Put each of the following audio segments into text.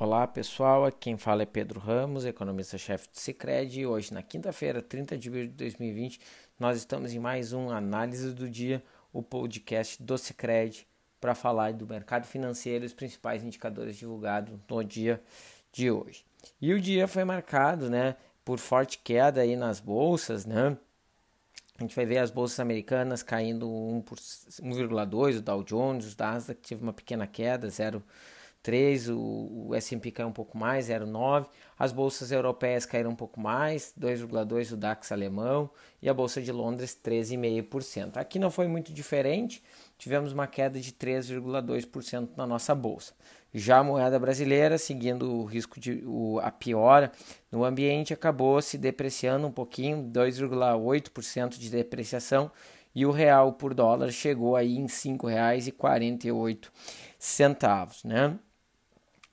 Olá pessoal, aqui quem fala é Pedro Ramos, economista-chefe do Cicred. E hoje, na quinta-feira, 30 de abril de 2020, nós estamos em mais um Análise do Dia, o podcast do Cicred, para falar do mercado financeiro e os principais indicadores divulgados no dia de hoje. E o dia foi marcado né, por forte queda aí nas bolsas, né? A gente vai ver as bolsas americanas caindo 1,2%, o Dow Jones, o Nasdaq teve uma pequena queda, 0,5%. 3, o, o S&P caiu um pouco mais, 0,9. As bolsas europeias caíram um pouco mais, 2,2 o DAX alemão e a bolsa de Londres 13,5%. Aqui não foi muito diferente, tivemos uma queda de 3,2% na nossa bolsa. Já a moeda brasileira, seguindo o risco de o, a piora no ambiente, acabou se depreciando um pouquinho, 2,8% de depreciação, e o real por dólar chegou aí em R$ 5,48, né?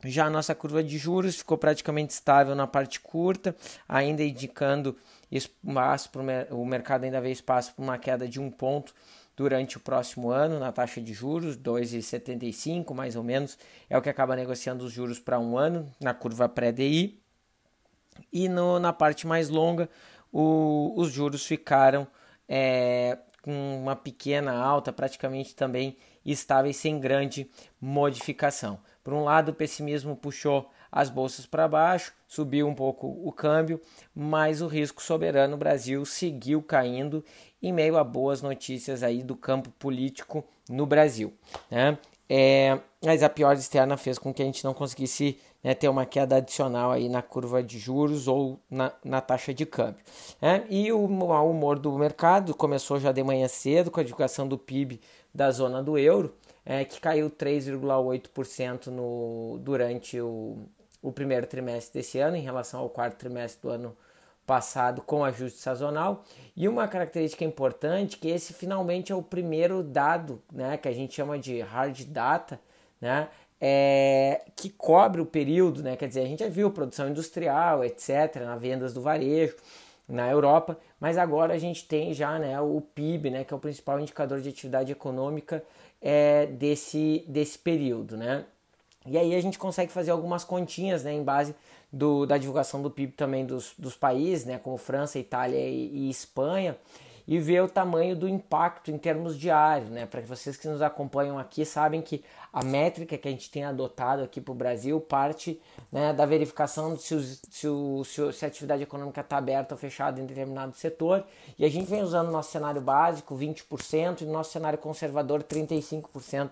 Já a nossa curva de juros ficou praticamente estável na parte curta, ainda indicando espaço pro, o mercado ainda vê espaço para uma queda de um ponto durante o próximo ano na taxa de juros, 2,75 mais ou menos, é o que acaba negociando os juros para um ano na curva pré-DI. E no, na parte mais longa, o, os juros ficaram é, com uma pequena alta, praticamente também estáveis sem grande modificação. Por um lado, o pessimismo puxou as bolsas para baixo, subiu um pouco o câmbio, mas o risco soberano Brasil seguiu caindo em meio a boas notícias aí do campo político no Brasil. Né? É, mas a pior externa fez com que a gente não conseguisse né, ter uma queda adicional aí na curva de juros ou na, na taxa de câmbio. Né? E o, o humor do mercado começou já de manhã cedo com a divulgação do PIB da zona do euro é, que caiu 3,8% no, durante o, o primeiro trimestre desse ano em relação ao quarto trimestre do ano passado com ajuste sazonal. E uma característica importante que esse finalmente é o primeiro dado, né, que a gente chama de hard data, né, é, que cobre o período, né, quer dizer, a gente já viu produção industrial, etc, na vendas do varejo na Europa, mas agora a gente tem já, né, o PIB, né, que é o principal indicador de atividade econômica é, desse, desse período, né? E aí a gente consegue fazer algumas continhas, né, em base do, da divulgação do PIB também dos, dos países, né, como França, Itália e, e Espanha, e ver o tamanho do impacto em termos diários, né? Para vocês que nos acompanham aqui sabem que a métrica que a gente tem adotado aqui para o Brasil parte né, da verificação de se, se, o, se, a atividade econômica está aberta ou fechada em determinado setor. E a gente vem usando nosso cenário básico, 20%, e nosso cenário conservador, 35%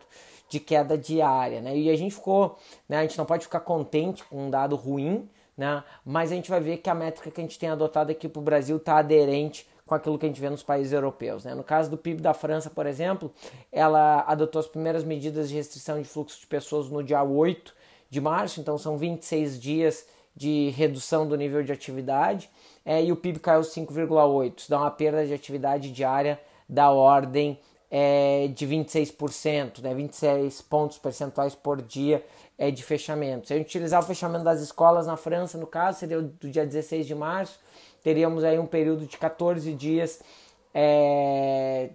de queda diária. Né? E a gente ficou, né, a gente não pode ficar contente com um dado ruim, né? mas a gente vai ver que a métrica que a gente tem adotado aqui para o Brasil está aderente com aquilo que a gente vê nos países europeus. Né? No caso do PIB da França, por exemplo, ela adotou as primeiras medidas de restrição de fluxo de pessoas no dia 8 de março, então são 26 dias de redução do nível de atividade, é, e o PIB caiu 5,8%, isso dá uma perda de atividade diária da ordem é, de 26%, né, 26 pontos percentuais por dia é, de fechamento. Se a gente utilizar o fechamento das escolas na França, no caso, seria do dia 16 de março, teríamos aí um período de 14 dias, é,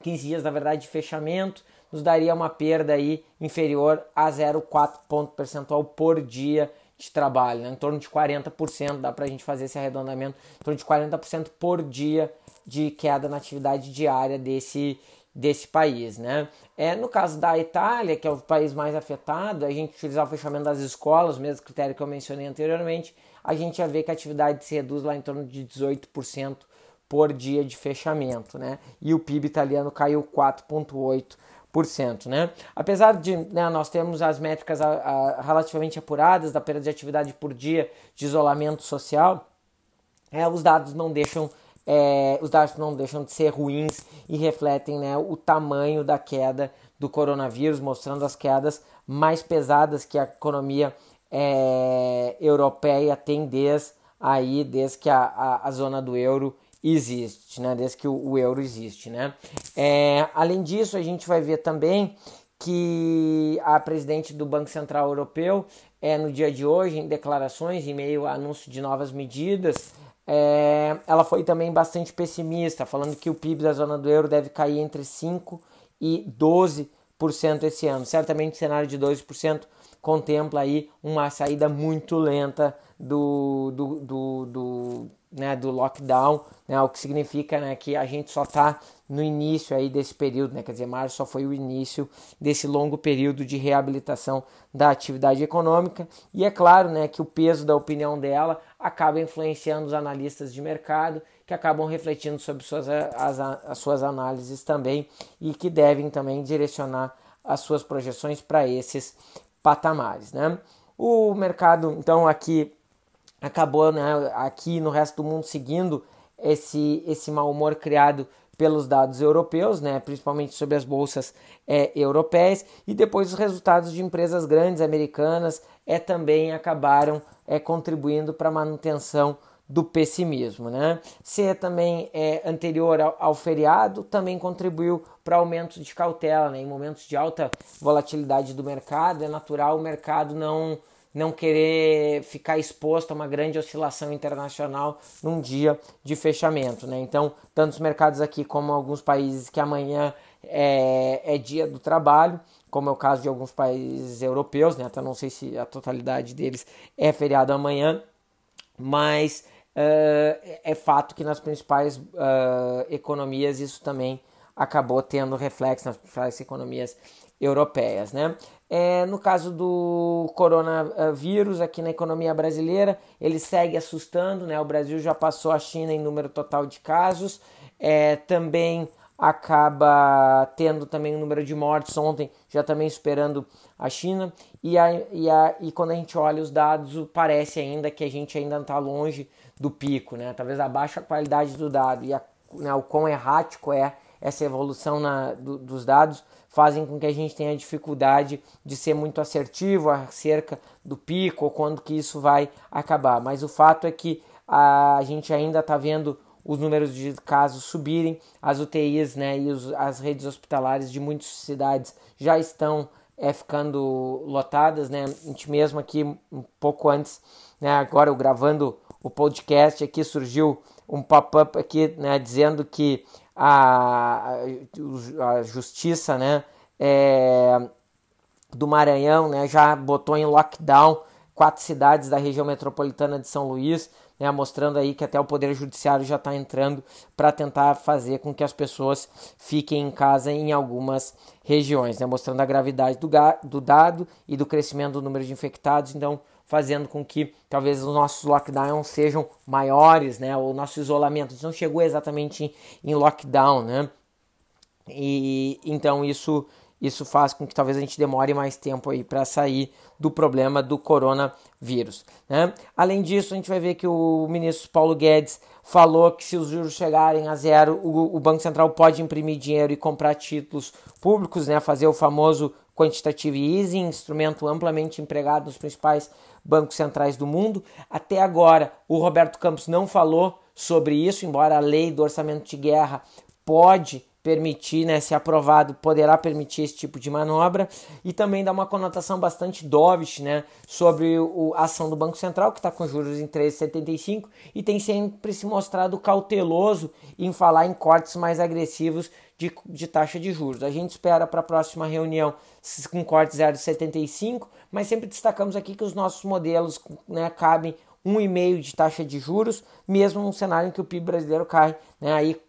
15 dias na verdade de fechamento, nos daria uma perda aí inferior a 0,4 ponto percentual por dia de trabalho, né? em torno de 40%, dá para a gente fazer esse arredondamento, em torno de 40% por dia de queda na atividade diária desse, desse país. Né? É, no caso da Itália, que é o país mais afetado, a gente utilizar o fechamento das escolas, o mesmo critério que eu mencionei anteriormente, a gente já vê que a atividade se reduz lá em torno de 18% por dia de fechamento, né? E o PIB italiano caiu 4,8%, né? Apesar de né, nós termos as métricas a, a, relativamente apuradas da perda de atividade por dia de isolamento social, é, os dados não deixam é, os dados não deixam de ser ruins e refletem né, o tamanho da queda do coronavírus, mostrando as quedas mais pesadas que a economia é, europeia tem desde aí, desde que a, a, a, zona do euro existe, né? Desde que o, o euro existe, né? É, além disso, a gente vai ver também que a presidente do Banco Central Europeu, é, no dia de hoje, em declarações, em meio a anúncio de novas medidas, é, ela foi também bastante pessimista, falando que o PIB da zona do euro deve cair entre 5% e 12% esse ano. Certamente o cenário de 12% contempla aí uma saída muito lenta do, do, do, do, né, do lockdown, né, o que significa né, que a gente só está no início aí desse período, né, quer dizer, março só foi o início desse longo período de reabilitação da atividade econômica e é claro né, que o peso da opinião dela acaba influenciando os analistas de mercado que acabam refletindo sobre suas, as, as suas análises também e que devem também direcionar as suas projeções para esses patamares. Né? O mercado, então, aqui acabou né, aqui no resto do mundo seguindo esse, esse mau humor criado pelos dados europeus, né, principalmente sobre as bolsas é, europeias, e depois os resultados de empresas grandes americanas é, também acabaram é, contribuindo para a manutenção do pessimismo. Né? Ser também é, anterior ao, ao, feriado também contribuiu para aumento de cautela. Né? Em momentos de alta volatilidade do mercado, é natural o mercado não não querer ficar exposto a uma grande oscilação internacional num dia de fechamento. Né? Então, tanto os mercados aqui como alguns países que amanhã é, é dia do trabalho, como é o caso de alguns países europeus, né? até não sei se a totalidade deles é feriado amanhã, mas uh, é fato que nas principais uh, economias isso também acabou tendo reflexo nas principais economias europeias. Né? É, no caso do coronavírus aqui na economia brasileira, ele segue assustando, né? O Brasil já passou a China em número total de casos, é, também acaba tendo também o número de mortes ontem, já também esperando a China, e, a, e, a, e quando a gente olha os dados, parece ainda que a gente ainda está longe do pico, né? Talvez a baixa qualidade do dado e a, né, o quão errático é essa evolução na, do, dos dados fazem com que a gente tenha dificuldade de ser muito assertivo acerca do pico ou quando que isso vai acabar. Mas o fato é que a gente ainda está vendo os números de casos subirem, as UTIs né, e os, as redes hospitalares de muitas cidades já estão é, ficando lotadas. Né? A gente mesmo aqui, um pouco antes, né, agora eu gravando o podcast, aqui surgiu um pop-up aqui né, dizendo que a, a justiça né, é, do Maranhão né, já botou em lockdown quatro cidades da região metropolitana de São Luís, né, mostrando aí que até o Poder Judiciário já está entrando para tentar fazer com que as pessoas fiquem em casa em algumas regiões, né, mostrando a gravidade do, do dado e do crescimento do número de infectados. Então, fazendo com que talvez os nossos lockdowns sejam maiores, né? O nosso isolamento não chegou exatamente em, em lockdown, né? E então isso isso faz com que talvez a gente demore mais tempo aí para sair do problema do coronavírus. Né? Além disso, a gente vai ver que o ministro Paulo Guedes falou que se os juros chegarem a zero, o, o Banco Central pode imprimir dinheiro e comprar títulos públicos, né? fazer o famoso quantitative easing, instrumento amplamente empregado nos principais bancos centrais do mundo. Até agora, o Roberto Campos não falou sobre isso, embora a lei do orçamento de guerra pode permitir, né, se aprovado, poderá permitir esse tipo de manobra e também dá uma conotação bastante dovish, né, sobre a ação do Banco Central, que está com juros em 13,75 e tem sempre se mostrado cauteloso em falar em cortes mais agressivos de, de taxa de juros. A gente espera para a próxima reunião com corte 0,75, mas sempre destacamos aqui que os nossos modelos né, cabem 1,5 de taxa de juros, mesmo num cenário em que o PIB brasileiro cai, né, aí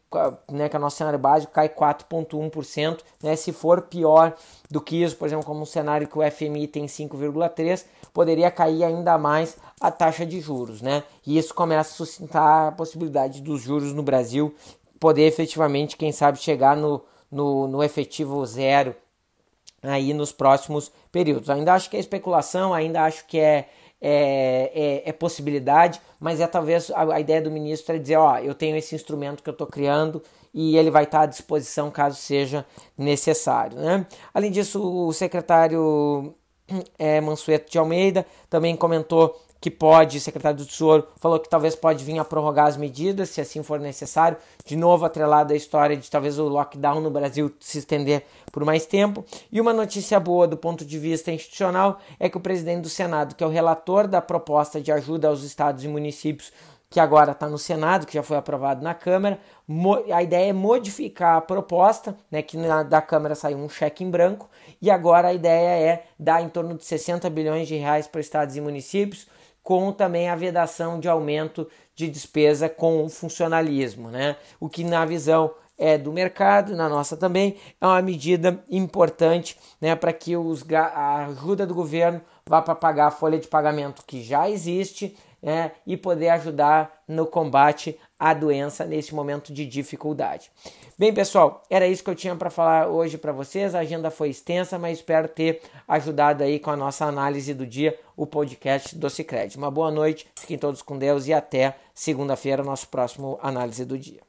né, que o nosso cenário básico cai 4,1%. Né, se for pior do que isso, por exemplo, como um cenário que o FMI tem 5,3%, poderia cair ainda mais a taxa de juros. Né? E isso começa a sustentar a possibilidade dos juros no Brasil poder efetivamente, quem sabe, chegar no, no, no efetivo zero aí nos próximos períodos. Ainda acho que é especulação, ainda acho que é é, é, é, possibilidade, mas é talvez a, a, ideia do ministro é dizer, ó, eu tenho esse instrumento que eu estou criando e ele vai estar à disposição caso seja necessário. Né? Além disso, o secretário é, Mansueto de Almeida também comentou que pode, o secretário do Tesouro falou que talvez pode vir a prorrogar as medidas, se assim for necessário, de novo atrelado à história de talvez o lockdown no Brasil se estender por mais tempo. E uma notícia boa do ponto de vista institucional é que o presidente do Senado, que é o relator da proposta de ajuda aos estados e municípios que agora está no Senado, que já foi aprovado na Câmara. A ideia é modificar a proposta, né, que na, da Câmara saiu um cheque em branco, e agora a ideia é dar em torno de 60 bilhões de reais para estados e municípios, com também a vedação de aumento de despesa com o funcionalismo, né? O que na visão é do mercado, na nossa também, é uma medida importante né, para que os, a ajuda do governo vá para pagar a folha de pagamento que já existe né, e poder ajudar no combate à doença nesse momento de dificuldade. Bem, pessoal, era isso que eu tinha para falar hoje para vocês. A agenda foi extensa, mas espero ter ajudado aí com a nossa análise do dia, o podcast do Cicred. Uma boa noite, fiquem todos com Deus e até segunda-feira, nosso próximo análise do dia.